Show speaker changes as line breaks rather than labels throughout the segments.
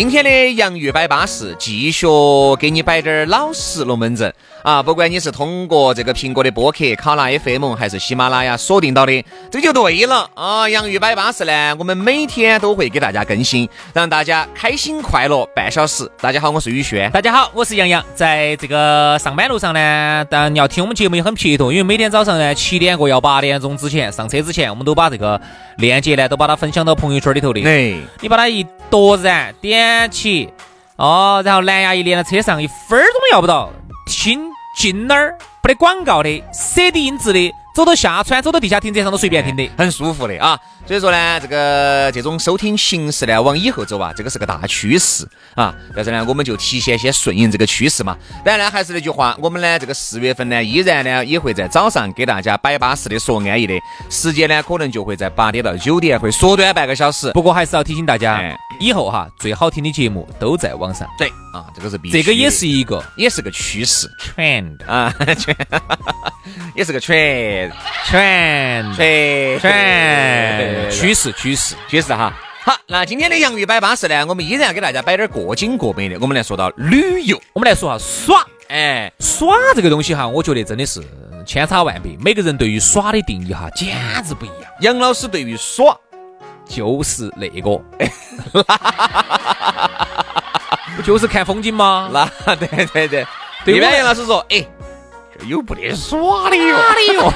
今天的洋芋摆巴士，继续给你摆点儿老实龙门阵啊！不管你是通过这个苹果的播客、考拉 FM 还是喜马拉雅锁定到的，这就对了啊！洋芋摆巴士呢，我们每天都会给大家更新，让大家开心快乐半小时。大家好，我是宇轩。
大家好，我是杨洋。在这个上班路上呢，当然你要听我们节目也很撇脱，因为每天早上呢七点过要八点钟之前上车之前，我们都把这个链接呢都把它分享到朋友圈里头的。
哎，
你把它一夺燃点。起哦，然后蓝牙一连到车上，一分儿都要不到，听进那儿不得广告的，CD 音质的。走到下川，走到地下停车场都随便停的，
很舒服的啊。所以说呢，这个这种收听形式呢，往以后走啊，这个是个大趋势啊。但是呢，我们就提前先顺应这个趋势嘛。当然呢，还是那句话，我们呢这个四月份呢，依然呢也会在早上给大家摆巴适的说安逸的时间呢，可能就会在八点到九点会缩短半个小时。
不过还是要提醒大家，以后哈最好听的节目都在网上。
对啊，这个是必
须。这个也是一个，
也是个趋势
，trend
啊，也是个 trend。
全
全
全趋势趋势
趋势哈，好，那今天的洋芋摆巴士呢，我们依然要给大家摆点过紧过美的。我们来说到旅游，
我们来说下耍，哎，耍这个东西哈，我觉得真的是千差万别，每个人对于耍的定义哈，简直不一样。
杨老师对于耍
就是那个，不就是看风景吗？
那对对对，一般杨老师说，哎。有不得耍的哟！
耍的哟！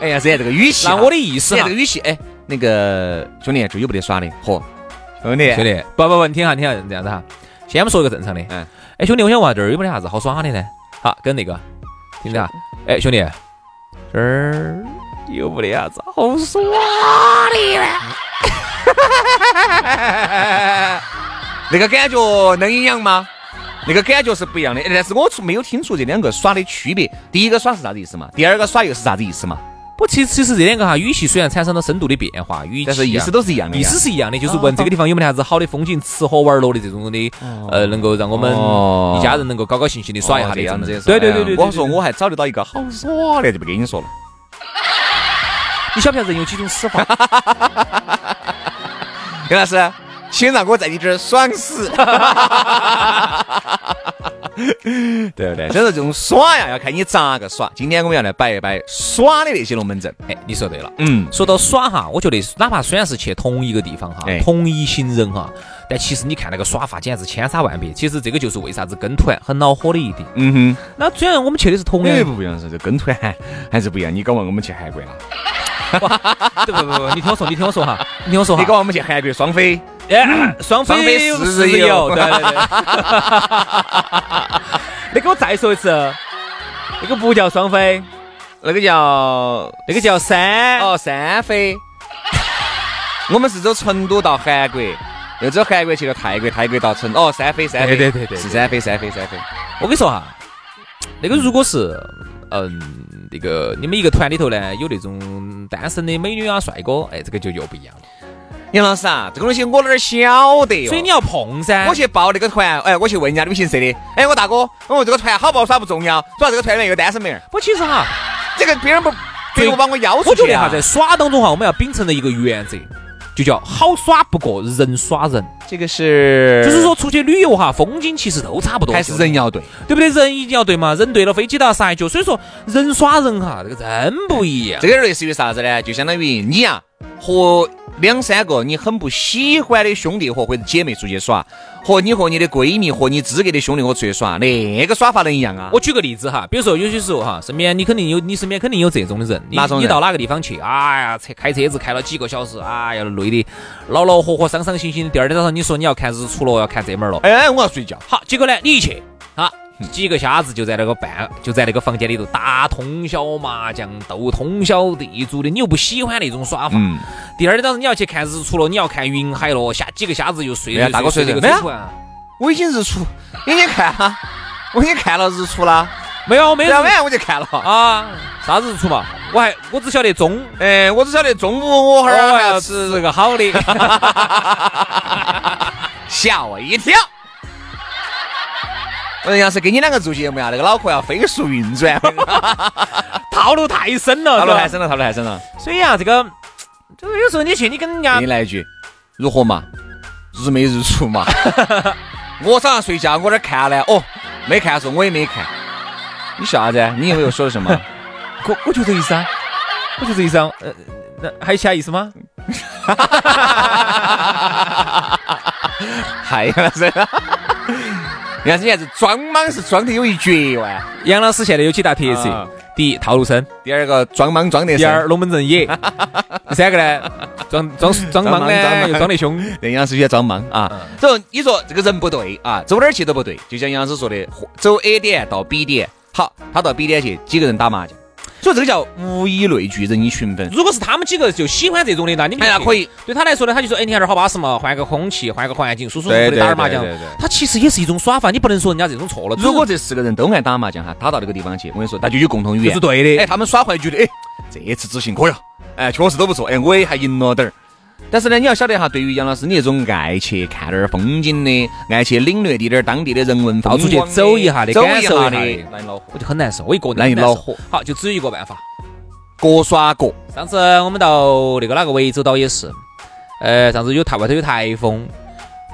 哎呀，这这个语气，
那我的意思，
这个语气，哎，那个兄弟，就有不得耍的，嚯，兄弟，
兄弟，不不不，你听下，听下，这样子哈。先我们说一个正常的，嗯，哎，兄弟，我想问下这儿有没得啥子好耍的呢？好，跟那个，听着，哎，兄弟，这儿有不得啥子好耍的呢？
那个感觉能一样吗？那个感觉是不一样的，但是我没有听出这两个耍的区别。第一个耍是啥子意思嘛？第二个耍又是啥子意思嘛？
不，其实其实这两个哈语气虽然产生了深度的变化，语气
但是意思都是一样的，
意思是一样的，就是问这个地方有没得啥子好的风景，吃喝玩乐的这种的，呃，能够让我们一家人能够高高兴兴的耍一下的
样子。
对对对对，
我说我还找得到一个好耍的，就不跟你说了。
你晓不晓得人有几种死法？
杨老师。请让我在你这儿爽死，对不对？所以说这种耍呀，要看你咋个耍。今天我们要来摆一摆耍的那些龙门阵。
哎，你说对了。嗯，说到耍哈，我觉得哪怕虽然是去同一个地方哈，同一行人哈，但其实你看那个耍法简直千差万别。其实这个就是为啥子跟团很恼火的一点。嗯哼。那虽然我们去的是同样，
不一样是这跟团还是不一样。你搞问我们去韩国啊？
不不不，你听我说，你听我说哈，你听我说哈。
你搞我们去韩国双飞。
双飞四日游，对对对。你给 我再说一次，那个不叫双飞，
那个叫
那个叫三
哦三飞。我们是走成都到韩国，又走韩国去了泰国，泰国到成哦三飞三飞，
对对对，
是三飞三飞三飞。
我跟你说哈，那个如果是嗯那个你们一个团里头呢有那种单身的美女啊帅哥，哎这个就又不一样了。
杨老师啊，这个东西我哪儿晓得哟？
所以你要碰噻。
我去报那个团，哎，我去问人家旅行社的。哎，我大哥，我说这个团好不好耍不重要，主要这个团里面有单身妹儿。
不，其实哈，
这个别人不，最后把我邀出去。
我觉得哈，在耍当中哈，我们要秉承的一个原则，就叫好耍不过人耍人。
这个是，
就是说出去旅游哈，风景其实都差不多，
还是人要对，
对不对？人一定要对嘛，人对了，飞机都要撒一脚。所以说，人耍人哈，这个真不一样。
这个类似于啥子呢？就相当于你呀和。两三个你很不喜欢的兄弟伙或者姐妹出去耍，和你和你的闺蜜和你资格的兄弟伙出去耍，那个耍法能一样啊？
我举个例子哈，比如说有些时候哈，身边你肯定有，你身边肯定有这种的人，你你到哪个地方去，哎呀，车开车子开了几个小时，哎呀，累的恼恼火火、伤伤心心的。第二天早上你说你要看日出了，要看这门儿了，
哎，我要睡觉。
好，结果呢，你一去啊。几个瞎子就在那个办，就在那个房间里头打通宵麻将，斗通宵地主的。你又不喜欢那种耍法。嗯。第二天早上你要去看日出了，你要看云海了，下几个瞎子又睡。
大哥睡这个没有？我已经日出，已经看了，我已经看了日出了。
没有，没有。
晚上我就看了
啊。啥子日出嘛？我还我只晓得中，
哎，我只晓得中午我哈儿
还要吃这个好的。
吓我一跳。我要是跟你两个做节目呀，那个脑壳要飞速运转，
套路太深了，
套路太深了，套路太深了。
所以啊，这个，就是有时候你去，你跟人家，
给你来一句，如何嘛？日没日出嘛？我早上睡觉，我这看呢，哦，没看说我也没看。你笑啥子？你以为我说的什么？
我我就这意思啊，我就这意思啊。呃，那还有其他意思吗？
还有是。你看，你还是装莽是装的有一绝哇！
杨老师现在有几大特色：第一，套路深；
第二个，装莽装得
第二，龙门阵野；第 三个呢，装装装莽呢又装得凶。
杨老师也装莽啊！走，你说这个人不对啊，走哪儿去都不对。就像杨老师说的，走 A 点到 B 点，好，他到 B 点去，几个人打麻将。所以这个叫物以类聚，人以群分。
如果是他们几个就喜欢这种的，那你们
哎呀可以。
对他来说呢，他就说，哎，你看这儿好巴适嘛，换个空气，换个环境，舒舒服服的打点麻将。他其实也是一种耍法，你不能说人家这种错了。
如果这四个人都爱打麻将哈，打到那个地方去，我跟你说，那就有共同语言，
是对的。
哎，他们耍回来觉得，哎，这次执行可以，哎，确实都不错，哎，我也还赢了点儿。但是呢，你要晓得哈，对于杨老师你这种爱去看点儿风景的，爱去领略滴点儿当地的人文
到处去走一下的，
走一下的，
难恼火，我就很难受。我一个人
难恼火。
好，就只有一个办法。
各耍各。
上次我们到那个哪个涠洲岛也是，呃，上次有台外头有台风，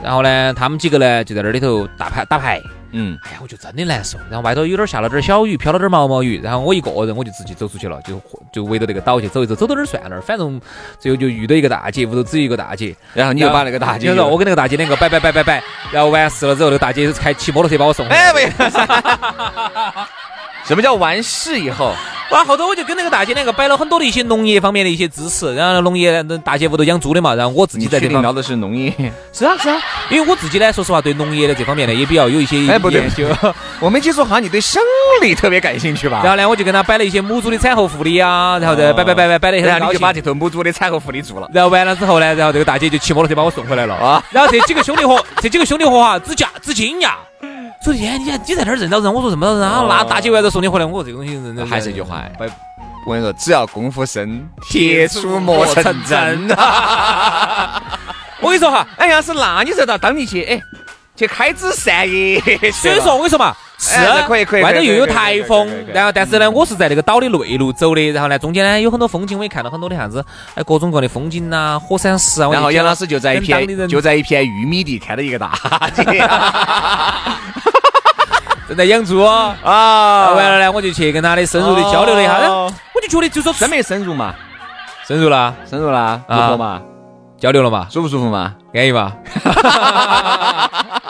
然后呢，他们几个呢就在那里头打牌打牌。嗯，哎呀，我就真的难受。然后外头有点下了点小雨，飘了点毛毛雨。然后我一个人，我就自己走出去了，就就围着那个岛去走一走，走到哪儿算哪儿。反正最后就遇到一个大姐，屋头只有一个大姐。
然后你就把那个大姐，
我跟那个大姐两个摆摆摆摆摆，然后完事了之后，那个大姐开骑摩托车把我送回来。哎，
什么叫完事以后？
哇，后头我就跟那个大姐两个摆了很多的一些农业方面的一些知识。然后农业，大姐屋头养猪的嘛，然后我自己在这方
聊的是农业。
是啊是啊，因为我自己呢，说实话对农业的这方面呢也比较有一些
哎不对，就我没记错，好像你对生理特别感兴趣吧？
然后呢，我就跟他摆了一些母猪的产后护理啊，然后再摆摆摆摆摆的
很高兴。你就把这头母猪的产后护理做了。
然后完了之后呢，然后这个大姐就骑摩托车把我送回来了啊。然后这几个兄弟伙，这几个兄弟伙哈，只驾只惊讶。说天，你你在那儿认到人？我说认不到人啊。那大姐为啥子送你回来？我说这个东西认
还是一句话。我跟你说，只要功夫深，铁杵磨成针。
我跟你说哈，
哎，要是那你就到当地去，哎，去开枝散叶。
所以说，我跟你说嘛，是
可以可以。
外头又有台风，然后但是呢，我是在那个岛的内陆走的，然后呢，中间呢有很多风景，我也看到很多的啥子，哎，各种各样的风景呐，火山石啊。
然后杨老师就在一片就在一片玉米地看到一个大姐。
正在养猪啊，完了呢，我就去跟他的深入的交流了一下，我就觉得就说
真没深入嘛，
深入了，
深入了，如何嘛？
交流了嘛？
舒不舒服嘛？
安逸嘛？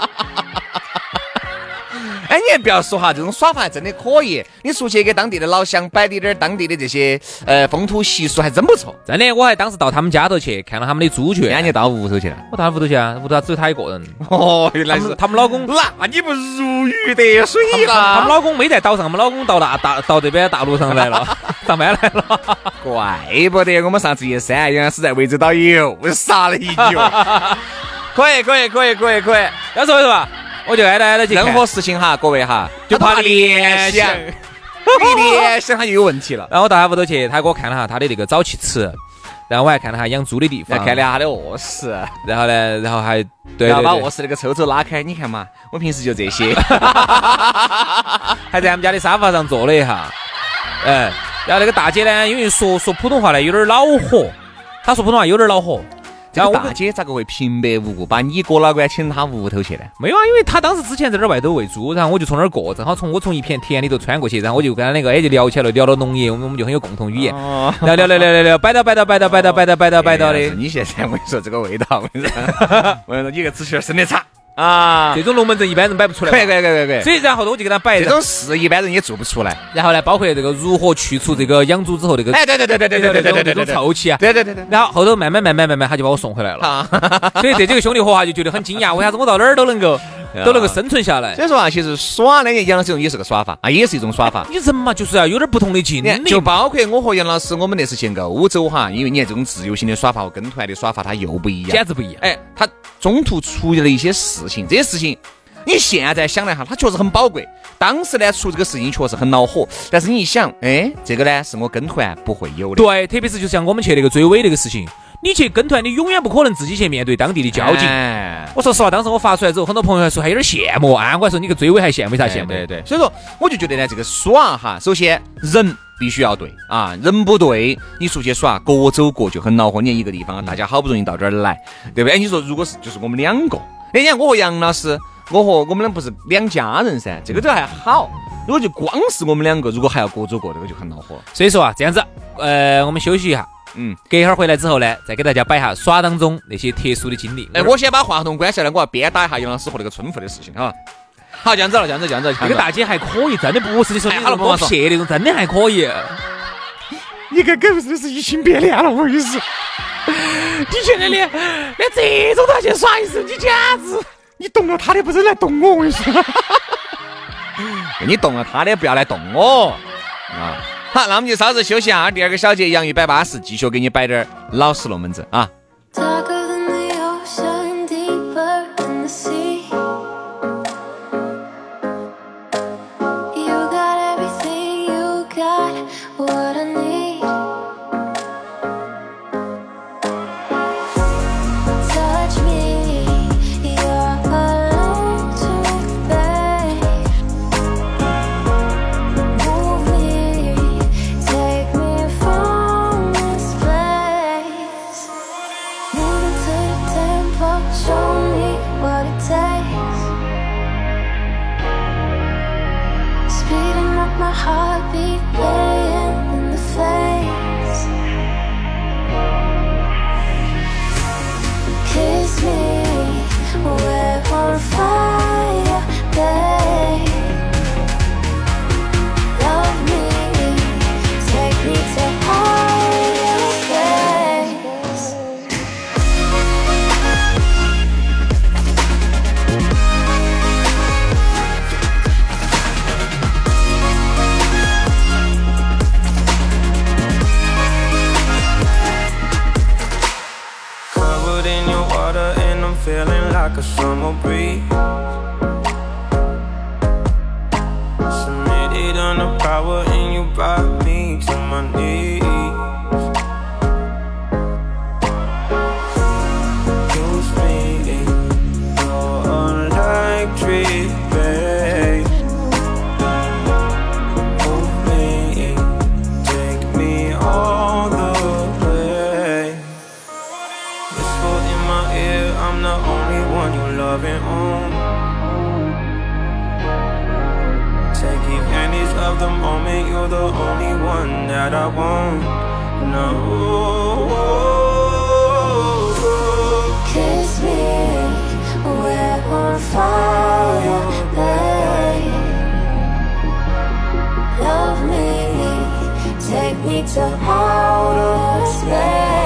你不要说哈，这种耍法还真的可以。你出去给当地的老乡摆的点儿当地的这些呃风土习俗，还真不错。
真的，我还当时到他们家头去看了他们的猪圈。
那你到屋头去了？
我到屋头去啊，屋头只有他一个人。
哦，原来是
他们老公。
那你不如鱼得水了。
他们老公没在岛上，我们老公到大大到这边大陆上来了，上班来了。
怪不得我们上次一山原来是在涠洲岛又杀了一脚。可以，可以，可以，可以，可以。
要说是吧？我就挨到挨到去
任何事情哈，各位哈，
就怕联想，
一联想他就有问题了。
然后我到他屋头去，他给我看了下他的那个沼气池，然后我还看了下养猪的地方，
看了。下他的卧室，
然后呢，然后还对
然后把卧室那个抽抽拉开，你看嘛，我平时就这些，
还在他们家的沙发上坐了一下，嗯，然后那个大姐呢，因为说说普通话呢有点恼火，她说普通话有点恼火。
这个大姐咋个会平白无故把你哥老倌请他屋头去呢？
没有啊，因为他当时之前在那儿外头喂猪，然后我就从那儿过，正好从我从一片田里头穿过去，然后我就跟他那个哎就聊起来了，聊到农业，我们我们就很有共同语言，聊聊聊聊聊聊，摆到摆到摆到摆到摆到摆到摆到的。
你现在我跟你说这个味道，我跟你说，我跟你说你个子气儿生的差。啊，
这种龙门阵一般人摆不出来。
可以可以可以可以。
所以然后呢，我就给他摆
这种事，一般人也做不出来。
然后呢，包括这个如何去除这个养猪之后这个，
哎对对对对对对对对
这种臭气啊。
对对对对。
然后后头慢慢慢慢慢慢，他就把我送回来了。所以这几个兄弟伙啊就觉得很惊讶，为啥子我到哪儿都能够。都能够生存下来。
所以说啊，其实耍呢，杨老师也是个耍法啊，也是一种耍法。
你人嘛，就是要有点不同的经历。
就包括我和杨老师，我们那次去欧洲哈，因为你看这种自由行的耍法和跟团的耍法，它又不一样，
简直不一样。
哎，他中途出现了一些事情，这些事情你现在想来哈，它确实很宝贵。当时呢，出这个事情确实很恼火。但是你一想，哎，这个呢是我跟团不会有的。
对，特别是就像我们去那个追尾那个事情。你去跟团，你永远不可能自己去面对当地的交警。我说实话，当时我发出来之后，很多朋友还说还有点羡慕啊。我还说你个追尾还羡慕啥羡慕？
对对。所以说，我就觉得呢，这个耍哈，首先人必须要对啊，人不对，你出去耍各走各就很恼火。你看一个地方，大家好不容易到这儿来，对不对？你说如果是就是我们两个，你看我和杨老师，我和我们俩不是两家人噻，这个都还好。如果就光是我们两个，如果还要各走各，这个就很恼火。
所以说啊，这样子，呃，我们休息一下。嗯，隔一会儿回来之后呢，再给大家摆下耍当中那些特殊的经历。
哎，我先把话筒关下来，我要鞭打一下杨老师和那个村妇的事情哈。好，这样子了，这样子，这样子。
这个大姐还可以，真的不是你说你那么撇那种，真的还可以。
你个狗真的是移情别恋了，我跟你说。你现在连连这种都要去耍一次，你简直，你动了他的不是来动我，我跟你说。你动了他的不要来动我啊。好，那我们就稍事休息啊。第二个小节，杨玉摆巴适，继续给你摆点老实龙门阵啊。
feeling like a summer breeze. Submitted on the power, and you brought me to my knees. that I won't.
Kiss me, we're on fire, babe. Love me, take me to outer space.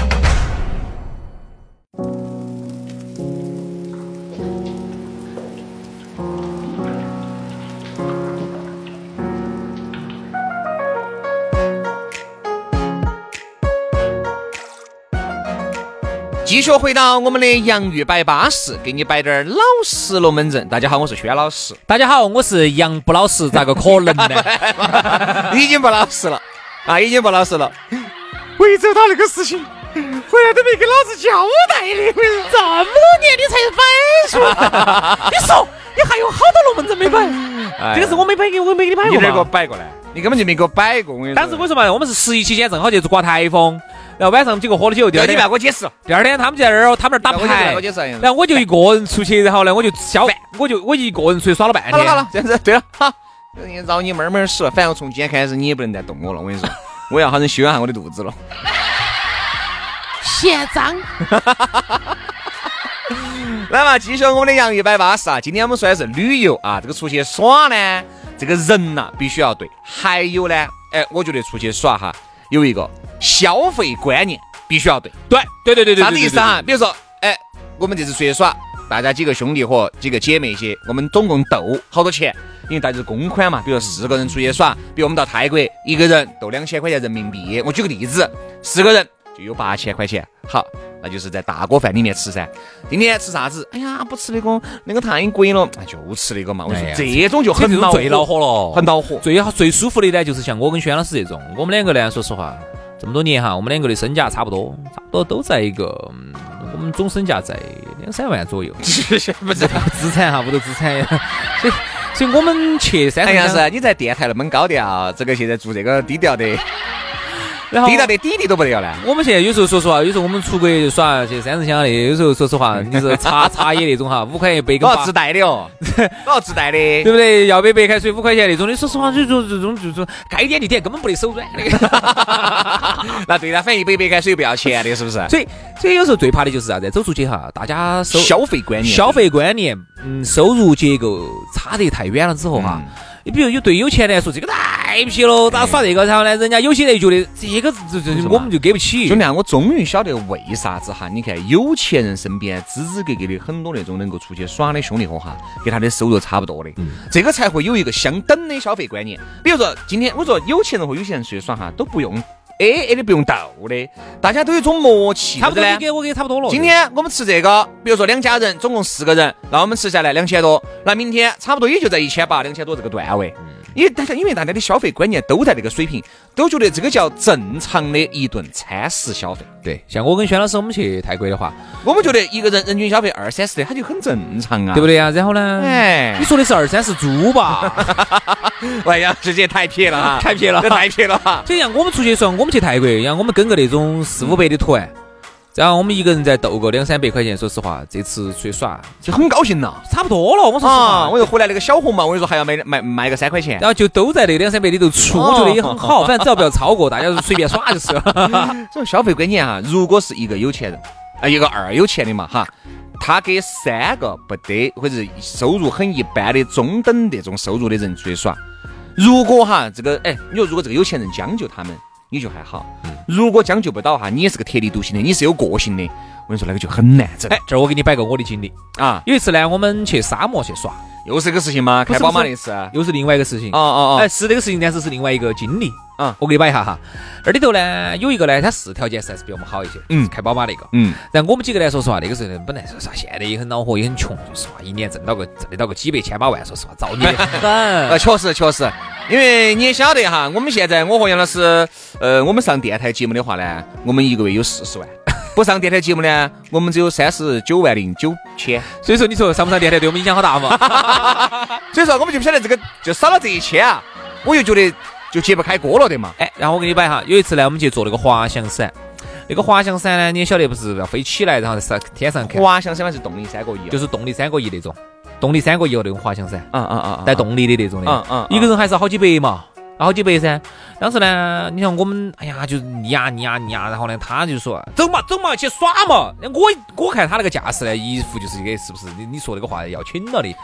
继续回到我们的洋芋摆巴士，给你摆点儿老实龙门阵。大家好，我是轩老师。
大家好，我是杨不老实，咋个可能呢？
已经不老实了啊，已经不老实了。惠州他那个事情，回来都没给老子交代的。
这么多年你才摆出来，你说你还有好多龙门阵没摆？这个是我没摆给，我没给你摆过。
你哪给我摆过来？你根本就没给我摆过。我跟你说，
当时为什么？我们是十一期间正好就是刮台风。然后晚上几个喝了酒，第二天
你不要给我解释。
第二天他们在那儿，他们那儿打牌。然后我就一个人出去，然后呢，我就消，我就我一个人出去耍了半天。
好了好了，这样子对了，好，饶你慢慢使。反正从今天开始，你也不能再动我了。我跟你说，我要好生修养下我的肚子了。
嫌脏。
来嘛，继续我们的洋芋摆巴士啊！今天我们说的是旅游啊，这个出去耍呢，这个人呐必须要对。还有呢，哎，我觉得出去耍哈，有一个。消费观念必须要对，
对对对对对，
啥子意思啊？比如说，哎，我们这次出去耍，大家几个兄弟伙、几个姐妹些，我们总共斗好多钱？因为大家是公款嘛。比如四个人出去耍，比如我们到泰国，一个人斗两千块钱人民币。我举个例子，四个人就有八千块钱。好，那就是在大锅饭里面吃噻。今天吃啥子？哎呀，不吃那个，那个太贵了，就吃那个嘛。我说这种就很
最恼火了，
很恼火。
最好最舒服的呢，就是像我跟轩老师这种，我们两个呢，说实话。这么多年哈，我们两个的身价差不多，差不多都在一个，我们总身价在两三万左右。
不是
资产哈，屋头资产。所以，所以我们去三
十。杨是你在电台那么高调，这个现在做这个低调的。然后低调的底底都不得了呢。
我们现在有时候说实话，有时候我们出国耍去三十乡的，有时候说实话，你是茶茶叶那种哈，五块钱一杯，
都要自带的哦，都要自带的，对
不对？要杯白开水五块钱那种的，说实话，这种这种这种该点就点，根本不得手软的。
那对了，反正一杯白开水不要钱的，是不是？
所以所以有时候最怕的就是啥子？走出去哈，大家收
消费观念，
消费观念，嗯，收入结构差得太远了之后哈。你比如有对有钱来说，这个太皮了，咋耍这个？然后呢，人家有些人觉得这个这这我们就给不起。
兄弟，我终于晓得为啥子哈？你看有钱人身边支支格格的很多那种能够出去耍的兄弟伙哈，跟他的收入差不多的，这个才会有一个相等的消费观念。比如说今天我说有钱人和有钱人出去耍哈，都不用。A A 的不用斗的，大家都有种默契，
差不多。你给我给差不多了。
今天我们吃这个，比如说两家人总共四个人，那我们吃下来两千多，那明天差不多也就在一千八、两千多这个段位。因为大家因为大家的消费观念都在这个水平，都觉得这个叫正常的一顿餐食消费。
对，像我跟轩老师我们去泰国的话，
我们觉得一个人人均消费二三十的，他就很正常啊，
对不对啊？然后呢？哎，你说的是二三十猪吧？
哎 呀，直接太撇了哈，
太撇了，
太撇了哈。
就像我们出去的时候，我们去泰国，让我们跟个那种四五百的团。然后我们一个人再斗个两三百块钱，说实话，这次出去耍
就很高兴了，
差不多了。我说实话，
我又回来那个小红帽，我跟你说还要卖卖卖个三块钱，
然后就都在那两三百里头出，我觉得也很好。反正只要不要超过，大家就随便耍就是了。
这种消费观念哈，如果是一个有钱人啊，一个二有钱的嘛哈，他给三个不得或者收入很一般的中等那种收入的人出去耍，如果哈这个哎，你说如果这个有钱人将就他们。你就还好，如果将就不到哈，你也是个特立独行的，你是有个性的，我跟你说那个就很难整。
哎，这儿我给你摆个我的经历。啊，有一次呢，我们去沙漠去耍，
又是这个事情吗？开宝马那次，
又是另外一个事情。
哦哦哦，
哎，是这个事情，但是是另外一个经历。啊，我给你摆一下哈。那里头呢，有一个呢，他是条件是还是比我们好一些。嗯，开宝马那个。嗯。然后我们几个来说实话，那个时候本来说实话，现在也很恼火，也很穷，说实话，一年挣到个挣得到个几百千把万，说实话，造孽的很。
呃，确实确实，因为你也晓得哈，我们现在我和杨老师，呃，我们上电台节目的话呢，我们一个月有四十万；不上电台节目呢，我们只有三十九万零九千。
所以说，你说上不上电台对我们影响好大嘛？
所以说，我们就不晓得这个就少了这一千啊，我又觉得。就揭不开锅了的嘛，
哎，然后我给你摆哈，有一次呢，我们去坐那个滑翔伞，那个滑翔伞呢，你也晓得不是要飞起来，然后在天上看。
滑翔伞嘛是动力三个翼，
就是动力三个翼那种。动力三个亿那种滑翔伞，
啊啊啊，
带动力的那种的，
嗯嗯，
一个人还是好几百嘛。好几百噻，当时呢，你像我们，哎呀，就腻呀腻呀腻呀，然后呢，他就说走嘛走嘛去耍嘛。我我看他那个架势呢，一副就是一个是不是你你说那个话要请了的，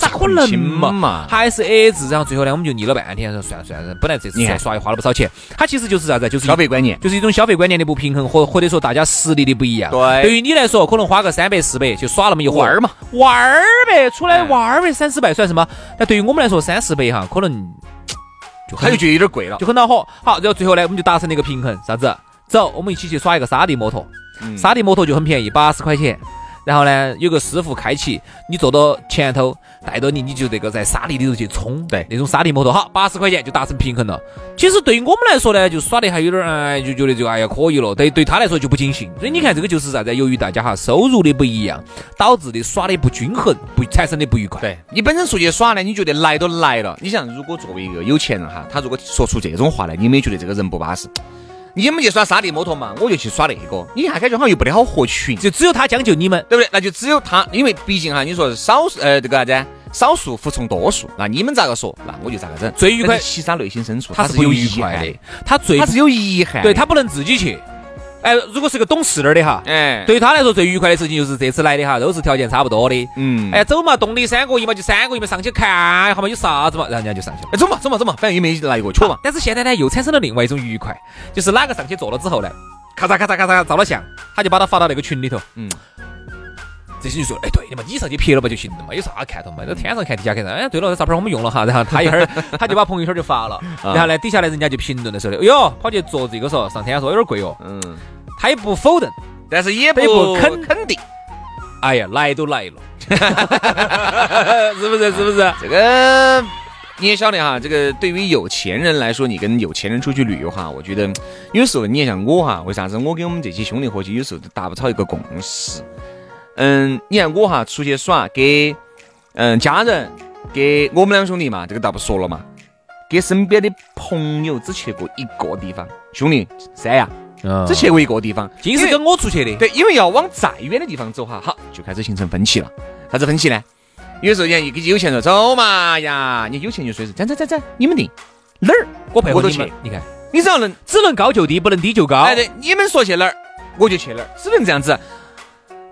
咋可能嘛？
还是 A 制，然后最后呢，我们就腻了半天，说算了算了，本来这次耍也花了不少钱。他其实就是啥子？就是
消费观念，
就是一种消费观念的不平衡，或或者说大家实力的不一样。
对，
对于你来说，可能花个三百四百就耍那么一会
儿嘛，
玩儿呗，出来玩儿呗，三四百算什么？那对于我们来说，三四百哈，可能。
他就觉得有点贵了，
就很恼火。好，然后最后呢，我们就达成了一个平衡，啥子？走，我们一起去耍一个沙地摩托。沙地摩托就很便宜，八十块钱。然后呢，有个师傅开启，你坐到前头，带着你，你就这个在沙地里头去冲。
对，
那种沙地摩托，好，八十块钱就达成平衡了。其实对于我们来说呢，就耍的还有点哎，就觉得就哎呀可以了。对，对他来说就不尽兴。所以你看，这个就是啥子？由于大家哈收入的不一样，导致的耍的不均衡，不产生的不愉快。
对你本身出去耍呢，你觉得来都来了。你想，如果作为一个有钱人哈，他如果说出这种话来，你没觉得这个人不巴适？你们去耍沙地摩托嘛，我就去耍那个。你看，感觉好像又不得好合群，
就只有他将就你们，
对不对？那就只有他，因为毕竟哈，你说少数呃这个啥子，少数服从多数。那你们咋个说？那我就咋个整。
最愉快，
其实他内心深处
他是有遗憾的，他最
他是有遗憾，
对他不能自己去。哎，如果是个懂事点的哈，哎，对于他来说最愉快的事情就是这次来的哈，都是条件差不多的，嗯，哎，走嘛，动力三个一嘛，就三个一嘛，上去看一下嘛，有啥子嘛，然后人家就上去了，
哎，走嘛，走嘛，走嘛，反正也没来过，去嘛。
但是现在呢，又产生了另外一种愉快，就是哪个上去坐了之后呢，咔嚓咔嚓咔嚓照了相，他就把他发到那个群里头，嗯。这些就说，哎，对的嘛，你上去拍了嘛就行了嘛，有啥看头嘛？在天上看，地下看，哎，对了，这照片我们用了哈，然后他一会儿他就把朋友圈就发了，然后呢，底下呢人家就评论的时候，哎呦，跑去做这个说上天说有点贵哦，嗯，他也不否认，
但是也不肯肯定，
哎呀，来都来了，是不是？是不是？
这个你也晓得哈，这个对于有钱人来说，你跟有钱人出去旅游哈，我觉得有时候你也像我哈，为啥子我跟我们这些兄弟伙计有时候都达不到一个共识？嗯，你看我哈出去耍，给嗯家人，给我们两兄弟嘛，这个倒不说了嘛。给身边的朋友只去过一个地方，兄弟三亚，只去过一个地方，
尽是跟我出去的。
对，因为要往再远的地方走哈，好就开始形成分歧了。啥子分歧呢？有时候你看，有钱人走嘛呀，你有钱就说是，走走走走，你们定哪儿，
我配合你
去。
你看，
你只要能
只能高就低，不能低就高。
哎对，你们说去哪儿，我就去哪儿，只能这样子。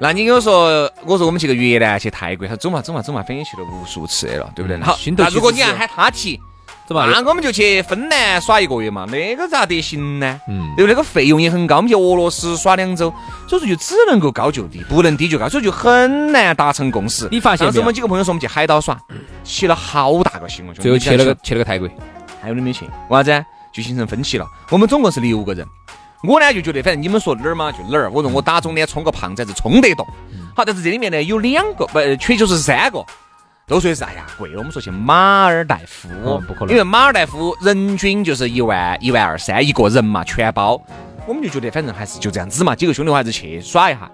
那你跟我说，我说我们去个越南，去泰国，他走嘛走嘛走嘛，反正去了无数次了，对不对？好，那如果你要喊他提，
怎么？
那我们就去芬兰耍一个月嘛，那个咋得行呢？嗯，对不对？那个费用也很高，我们去俄罗斯耍两周，所以说就只能够高就低，不能低就高，所以就很难达成共识。
你发现？当
时我们几个朋友说我们去海岛耍，起了好大个心哦，
最后去了个去了个泰国，
还有你没去？为啥子？就形成分歧了。我们总共是六个人。我呢就觉得，反正你们说哪儿嘛就哪儿。我说我打肿脸充个胖崽子，充得动。好，但是这里面呢有两个，不，确就是三个，都说是哎呀贵了。我们说去马尔代夫，
不可能，
因为马尔代夫人均就是一万一万二三一个人嘛，全包。我们就觉得反正还是就这样子嘛，几个兄弟伙还是去耍一下。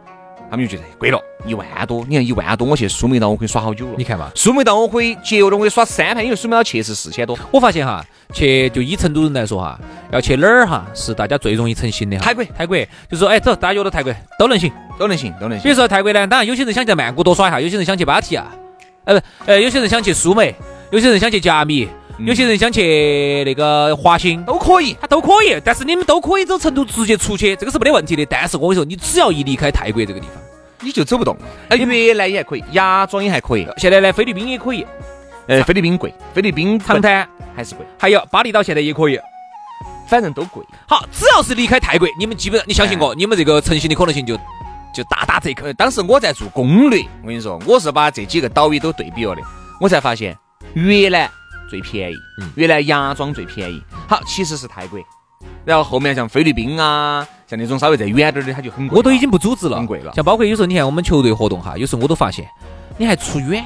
他们就觉得贵了，一万多。你看一万多，我去苏梅岛我可以耍好久了。
你看嘛，
苏梅岛我可以节约了，我可以耍三盘，因为苏梅岛去是四千多。
我发现哈，去就以成都人来说哈，要去哪儿哈，是大家最容易成行的。
泰国，
泰国，就说哎走，大家约到泰国都能行，
都能行，都能行。
比如说泰国呢，当然有些人想在曼谷多耍一下，有些人想去芭提雅，呃不，呃有些人想去苏梅，有些人想去甲米。有些人想去那个华兴
都可以，
他都可以，但是你们都可以走成都直接出去，这个是没得问题的。但是我跟你说，你只要一离开泰国这个地方，
你就走不动。哎，越南也还可以，芽庄也还可以，
现在呢，菲律宾也可以。
呃，菲律宾贵，菲律宾
长滩
还是贵，
还有巴厘岛现在也可以，
反正都贵。
好，只要是离开泰国，你们基本上你相信我，你们这个成行的可能性就就大打折扣。
当时我在做攻略，我跟你说，我是把这几个岛屿都对比了的，我才发现越南。最便宜，越南芽庄最便宜。好，其实是泰国，然后后面像菲律宾啊，像那种稍微再远点的，它就很贵。
我都已经不组织了，
很贵了。
像包括有时候你看我们球队活动哈，有时候我都发现，你还出远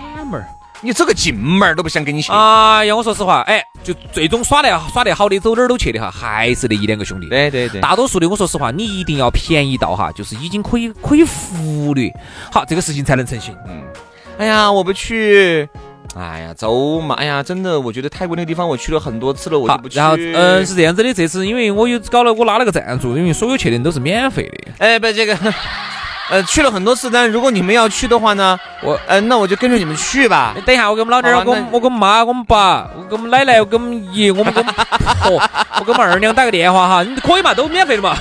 你走个近门儿都不想跟你去。
哎呀，我说实话，哎，就最终耍得耍得好的，走哪儿都去的哈，还是那一两个兄弟。
对对对。
大多数的，我说实话，你一定要便宜到哈，就是已经可以可以忽略，好，这个事情才能成型。嗯。
哎呀，我不去。哎呀，走嘛！哎呀，真的，我觉得泰国那个地方我去了很多次了，我就不去。
然后，嗯，是这样子的，这次因为我有搞了，我拉了个赞助，因为所有去的人都是免费的。
哎，不，这个，呃，去了很多次，但如果你们要去的话呢，我，呃，那我就跟着你们去吧。
等一下，我给我们老爹，我跟我跟妈，我们爸，我跟我们奶奶，我跟我们爷，我们跟婆，我跟我们二娘打个电话哈，你可以嘛？都免费的嘛。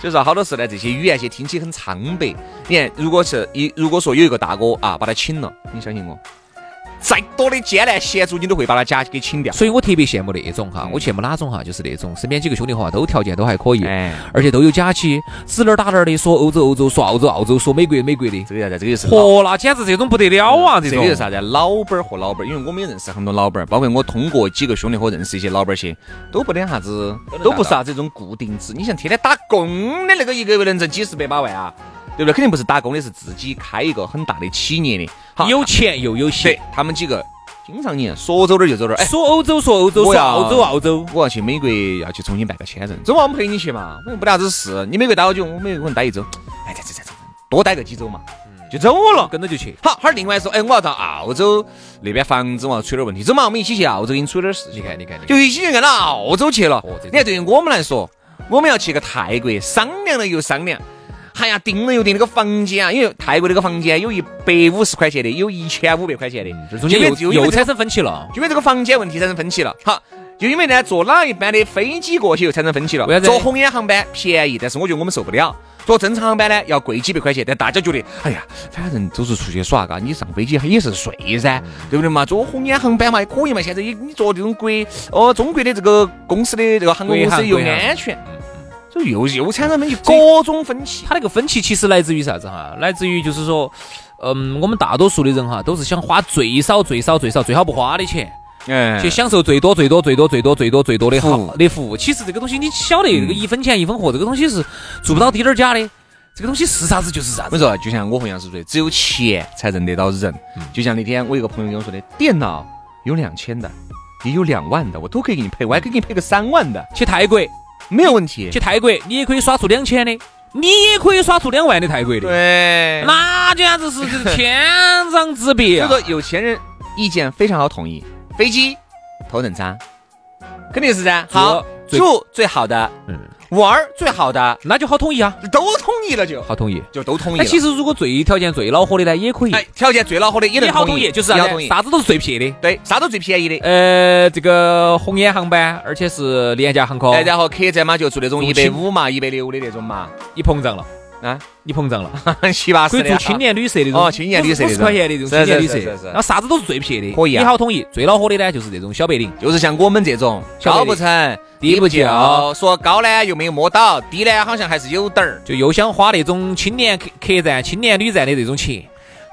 所以说好多事呢，这些语言些听起很苍白。你看，如果是一如果说有一个大哥啊，把他请了，你相信我。再多的艰难险阻，你都会把他家给请掉。
所以我特别羡慕那种哈，我羡慕哪种哈，就是那种身边几个兄弟伙都条件都还可以，而且都有假期，指哪儿打哪儿的，说欧洲欧洲，说澳洲澳洲，说美国美国的。
这个啥子？这个是。
嚯，那简直这种不得了啊！这
个是啥子？老板儿和老板儿，因为我们也认识很多老板儿，包括我通过几个兄弟伙认识一些老板儿些，都不得啥子，都不是啥子这种固定制。你像天天打工的那个，一个月能挣几十百把万啊？对不对？肯定不是打工的，是自己开一个很大的企业的。
好，有钱又有闲。
他们几个。经常你说走哪儿就走哪儿，哎，
说欧洲说欧洲，说澳洲澳洲，
我要去美国要去重新办个签证，走嘛，我们陪你去嘛，我们不得啥子事。你美国待好久，我美国可能待一周，哎，这这这这，多待个几周嘛，就走了，
跟着就去。
好，哈儿另外说，哎，我要到澳洲那边房子嘛出点问题，走嘛，我们一起去澳洲给你出点事。
你看，你看，
就一起去干到澳洲去了。你看，对于我们来说，我们要去个泰国，商量了又商量。哎呀，订了又订那个房间啊，因为泰国那个房间有一百五十块钱的，有一千五百块钱的，
这中间又又产生分歧了，
因为这个房间问题产生分歧了。好，就因为呢，坐哪一班的飞机过去又产生分歧了。坐红眼航班便宜，但是我觉得我们受不了。坐正常航班呢，要贵几百块钱，但大家觉得，哎呀，反正都是出去耍，嘎，你上飞机也是睡噻，对不对嘛？坐红眼航班嘛，也可以嘛。现在你你坐这种国哦，中国的这个公司的这个航空公司又安全。所以又又产生分歧，各种分歧。
他那个分歧其实来自于啥子哈？来自于就是说，嗯，我们大多数的人哈，都是想花最少最少最少最好不花的钱，哎，去享受最多最多最多最多最多最多的好的服务。其实这个东西你晓得，这个一分钱一分货，这个东西是做不到滴点儿假的。这个东西是啥子就是啥子。
我说，就像我和杨师说，只有钱才认得到人。就像那天我一个朋友跟我说的，电脑有两千的，也有两万的，我都可以给你配，我还可以给你配个三万的。
去泰国。
没有问题，
去泰国你也可以耍出两千的，你也可以耍出两万的泰国的。
对，
那简直是这天壤之别
啊！所以说，有钱人意见非常好统一，飞机头等舱，肯定是噻。好，住最好的，嗯。玩儿最好的，
那就好统一啊，
都统一了就
好统一，
就都统一。
其实如果最条件最恼火的呢，也可以。哎，
条件最恼火的也能
好统一，就是啥啥子都是最便宜的，
对，啥都最便宜的。
呃，这个红眼航班，而且是廉价航空。
然后客栈嘛，就住那种一百五嘛，一百六的那种嘛，
你膨胀了。啊，你膨胀了，
七八十
可以住青年旅社那种，
哦，青年旅社五
十块钱的这种青年旅社，然后啥子都是最便宜的，
可以啊。
你好统一，最恼火的呢就是这种小白领，
就是像我们这种高不成低不就，说高呢又没有摸到，低呢好像还是有点儿，
就又想花那种青年客客栈、青年旅站的这种钱，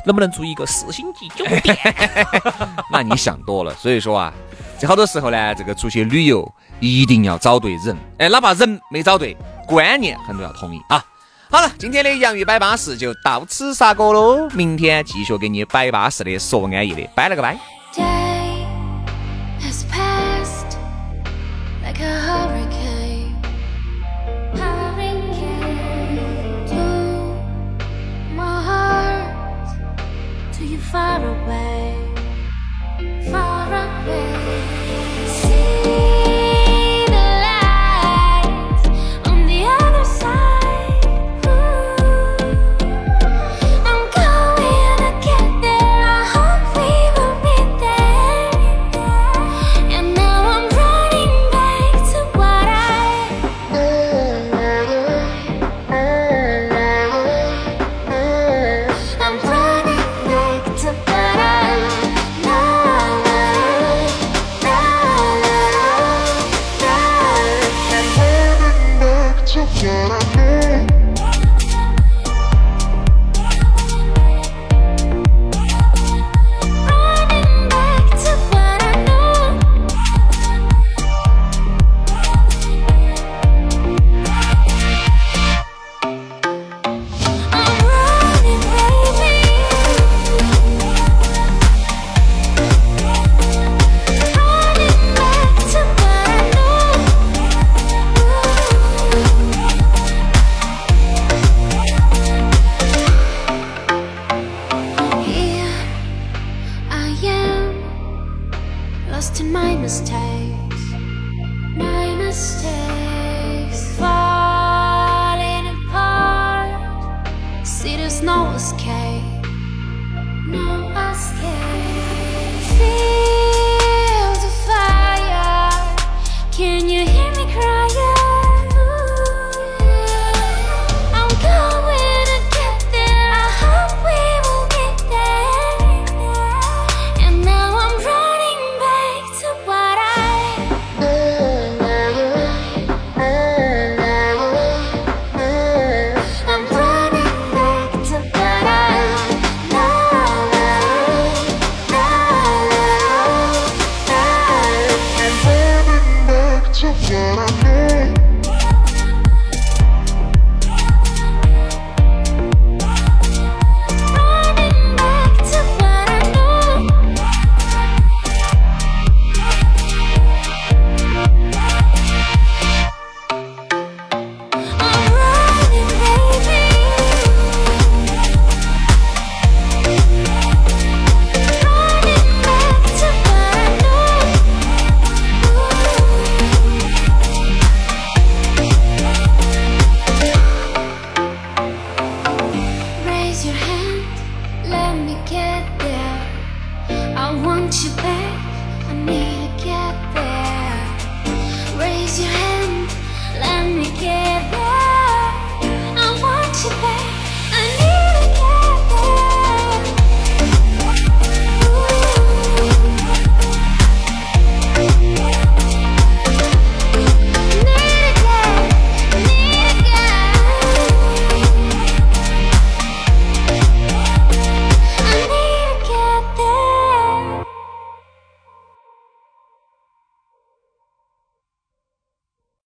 能不能住一个四星级酒店？
那你想多了。所以说啊，这好多时候呢，这个出去旅游一定要找对人，哎，哪怕人没找对，观念很多要统一啊。好了，今天的洋芋摆巴士就到此杀过喽，明天继续给你摆巴士的，说安逸的，拜了个拜。
mistakes falling apart. no escape.